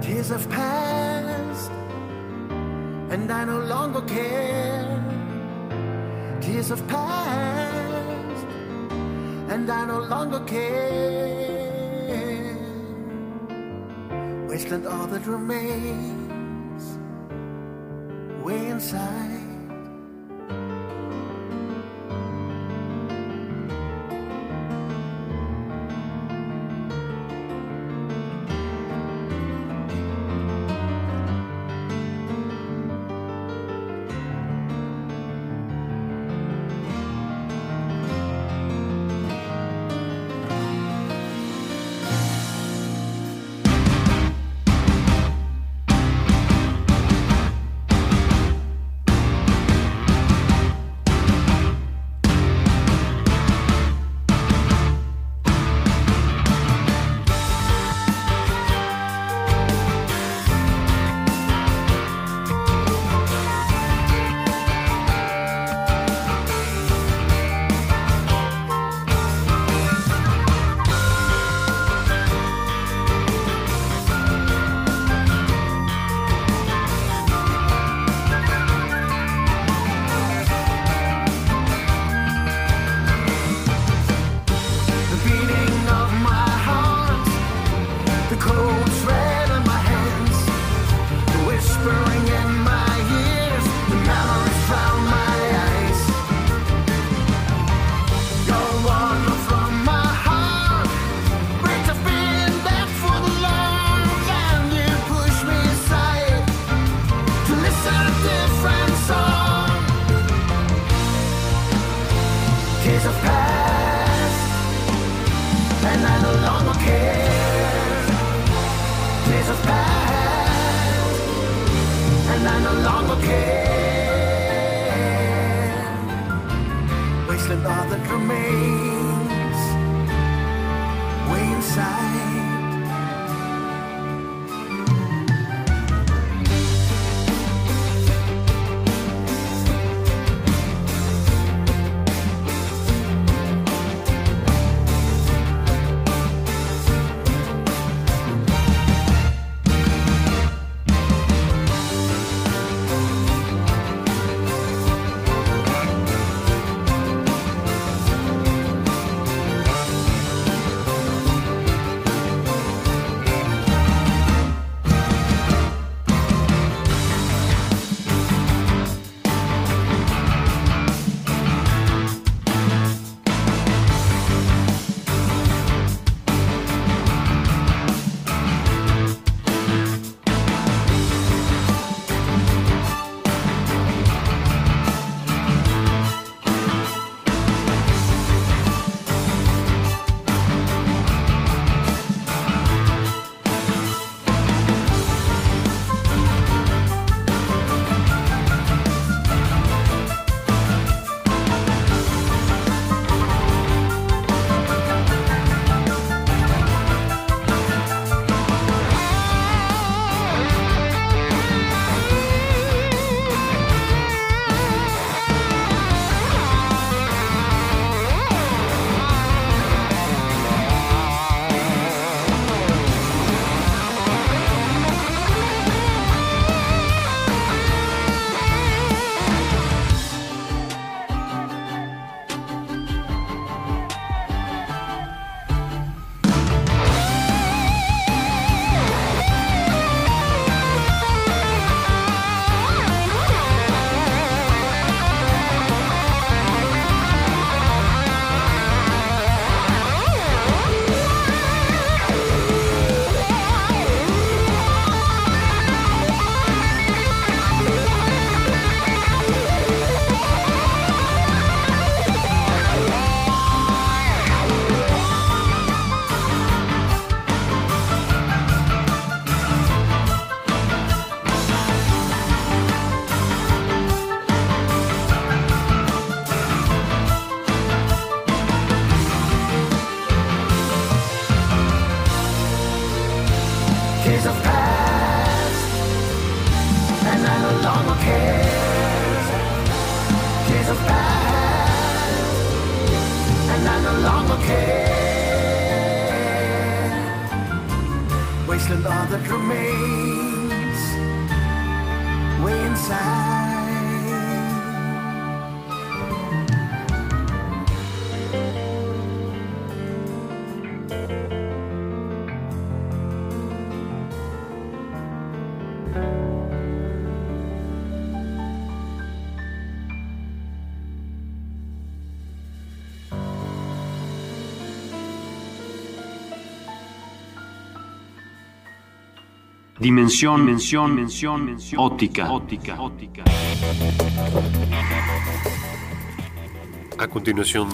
Years have passed and I no longer care. Years have passed, and I no longer care. Wasteland, all that remains, way inside. Dimensión, mención, mención, mención. Óptica, óptica, óptica. A continuación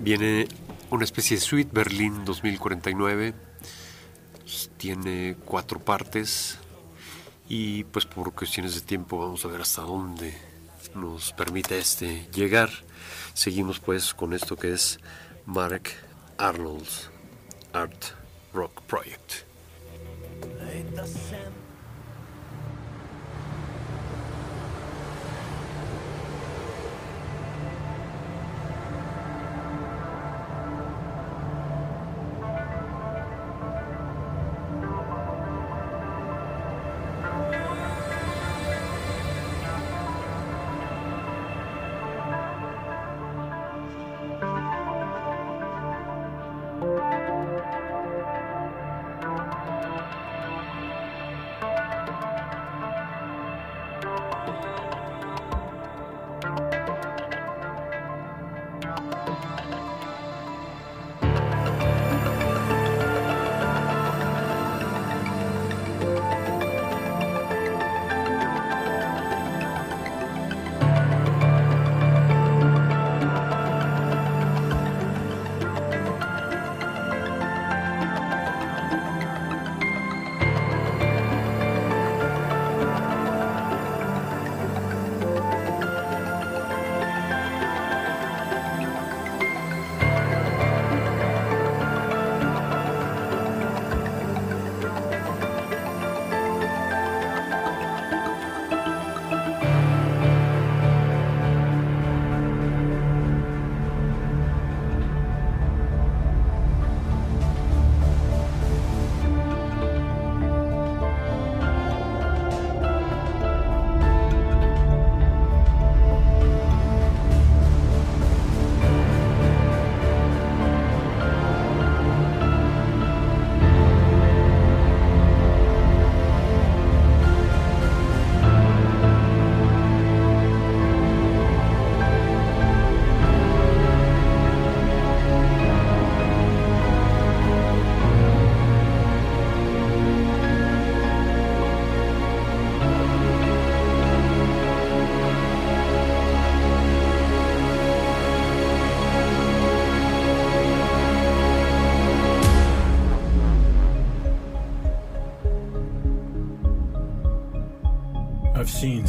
viene una especie de suite Berlín 2049. Tiene cuatro partes y pues por cuestiones de tiempo vamos a ver hasta dónde nos permite este llegar. Seguimos pues con esto que es Mark Arnold's Art Rock Project. Ainda sempre.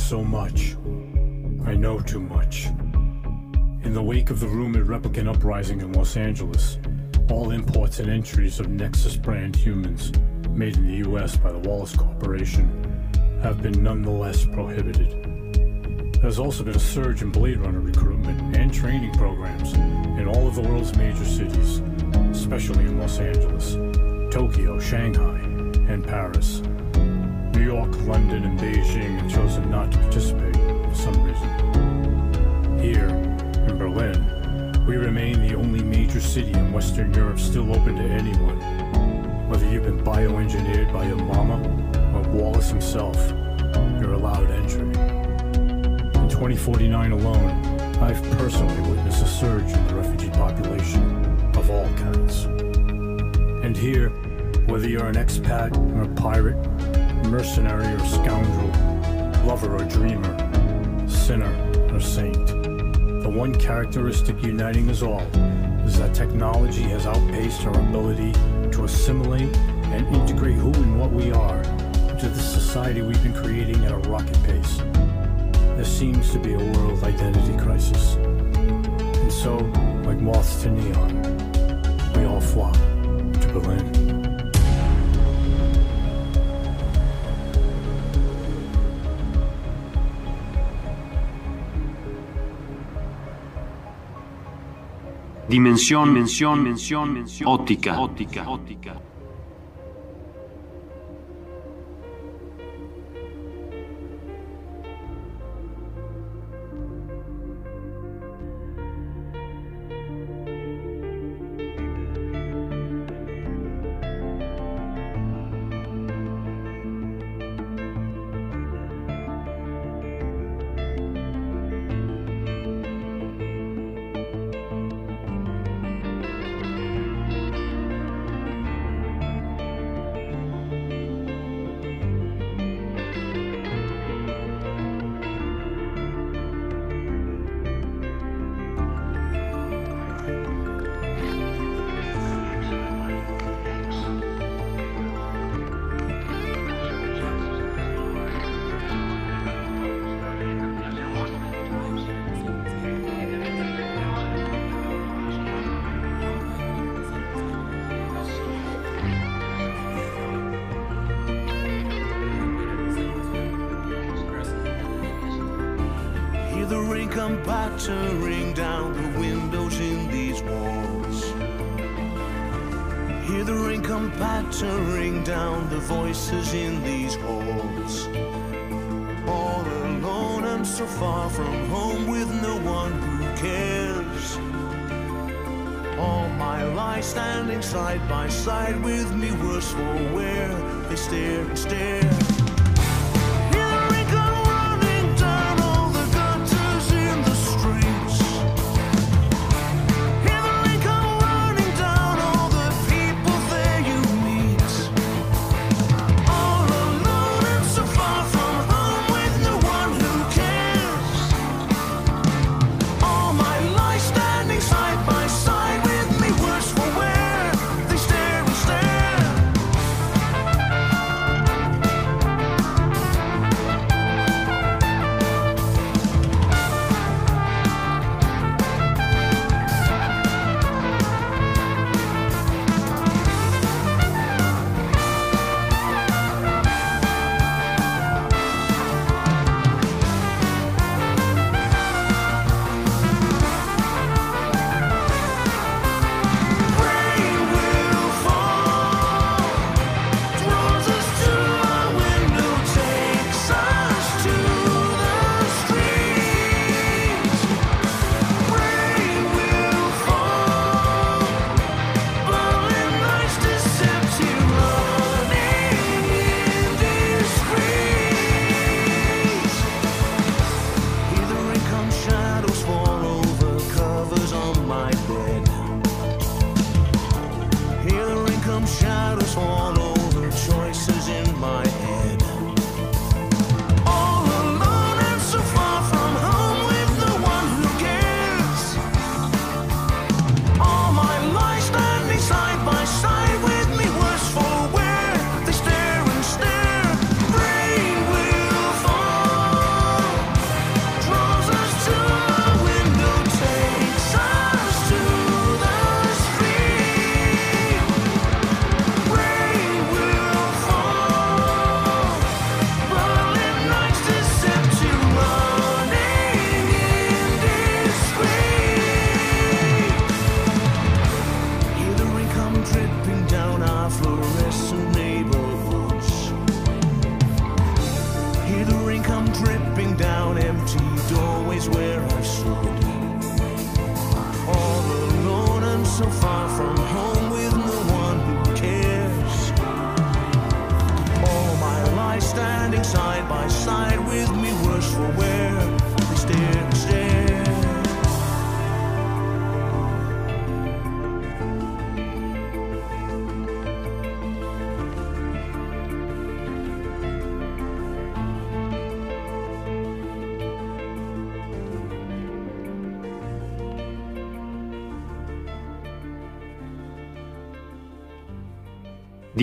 So much. I know too much. In the wake of the rumored replicant uprising in Los Angeles, all imports and entries of Nexus brand humans made in the US by the Wallace Corporation have been nonetheless prohibited. There's also been a surge in Blade Runner recruitment and training programs in all of the world's major cities, especially in Los Angeles, Tokyo, Shanghai, and Paris. York, London, and Beijing have chosen not to participate for some reason. Here, in Berlin, we remain the only major city in Western Europe still open to anyone. Whether you've been bioengineered by your mama or Wallace himself, you're allowed entry. In 2049 alone, I've personally witnessed a surge in the refugee population of all kinds. And here, whether you're an expat or a pirate, mercenary or scoundrel, lover or dreamer, sinner or saint, the one characteristic uniting us all is that technology has outpaced our ability to assimilate and integrate who and what we are into the society we've been creating at a rocket pace. There seems to be a world identity crisis. And so, like moths to neon, we all flock to Berlin. dimensión, mención, mención, mención, óptica, óptica. óptica.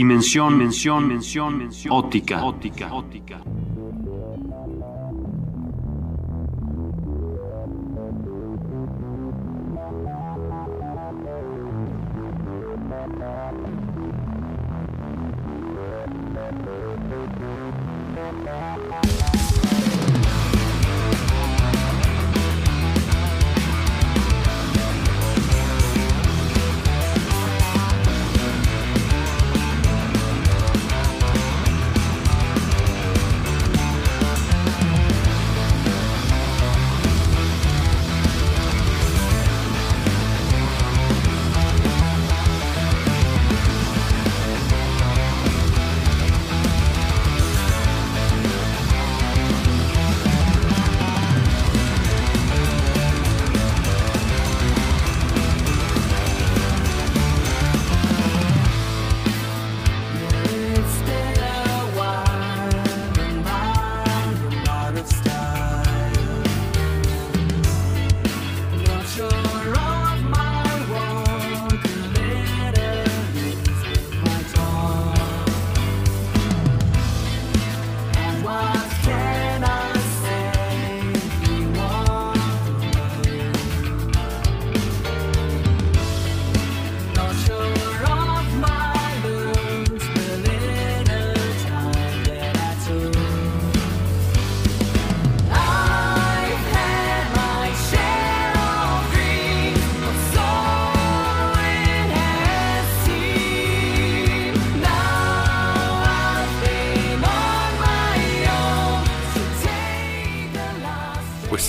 dimensión, dimensión, dimensión óptica. óptica.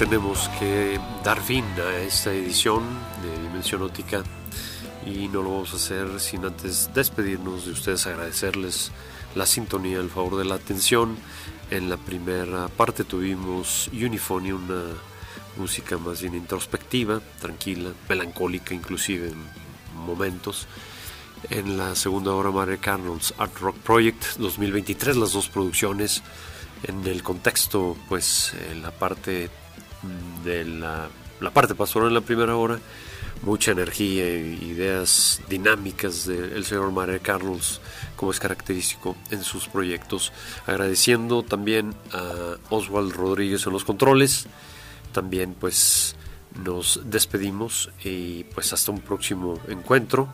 Tenemos que dar fin a esta edición de Dimensión Óptica y no lo vamos a hacer sin antes despedirnos de ustedes, agradecerles la sintonía, el favor de la atención. En la primera parte tuvimos Uniphony, una música más bien introspectiva, tranquila, melancólica inclusive en momentos. En la segunda hora Mare Cardinals Art Rock Project 2023, las dos producciones en el contexto, pues en la parte de la, parte pastoral en la primera hora, mucha energía e ideas dinámicas del señor Mare Carlos, como es característico en sus proyectos. Agradeciendo también a Oswald Rodríguez en los controles. También pues nos despedimos y pues hasta un próximo encuentro.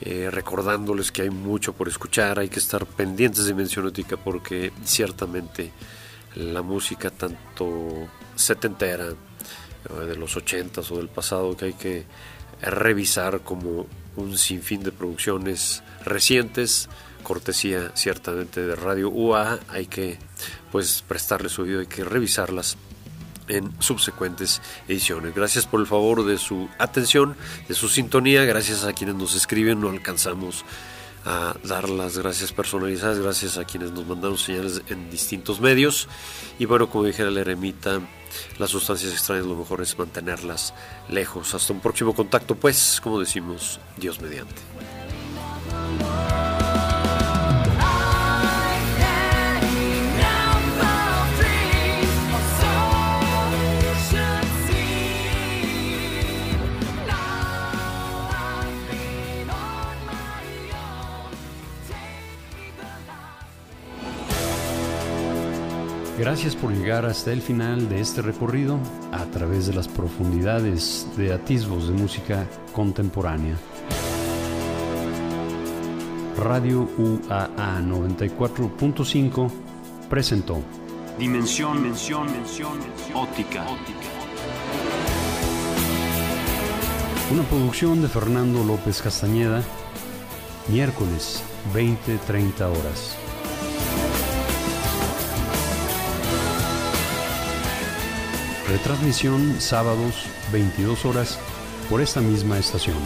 Eh, recordándoles que hay mucho por escuchar, hay que estar pendientes de Mencionótica porque ciertamente la música tanto setentera, eh, de los ochentas o del pasado, que hay que revisar como un sinfín de producciones recientes, cortesía ciertamente de Radio UA, hay que pues prestarle su oído, hay que revisarlas en subsecuentes ediciones. Gracias por el favor de su atención, de su sintonía, gracias a quienes nos escriben, no alcanzamos a dar las gracias personalizadas, gracias a quienes nos mandaron señales en distintos medios. Y bueno, como dijera la eremita, las sustancias extrañas lo mejor es mantenerlas lejos. Hasta un próximo contacto, pues, como decimos, Dios mediante. Gracias por llegar hasta el final de este recorrido a través de las profundidades de atisbos de música contemporánea. Radio UAA 94.5 presentó Dimensión, mención, mención, óptica. una producción de Fernando López Castañeda, miércoles 20-30 horas. Retransmisión sábados 22 horas por esta misma estación.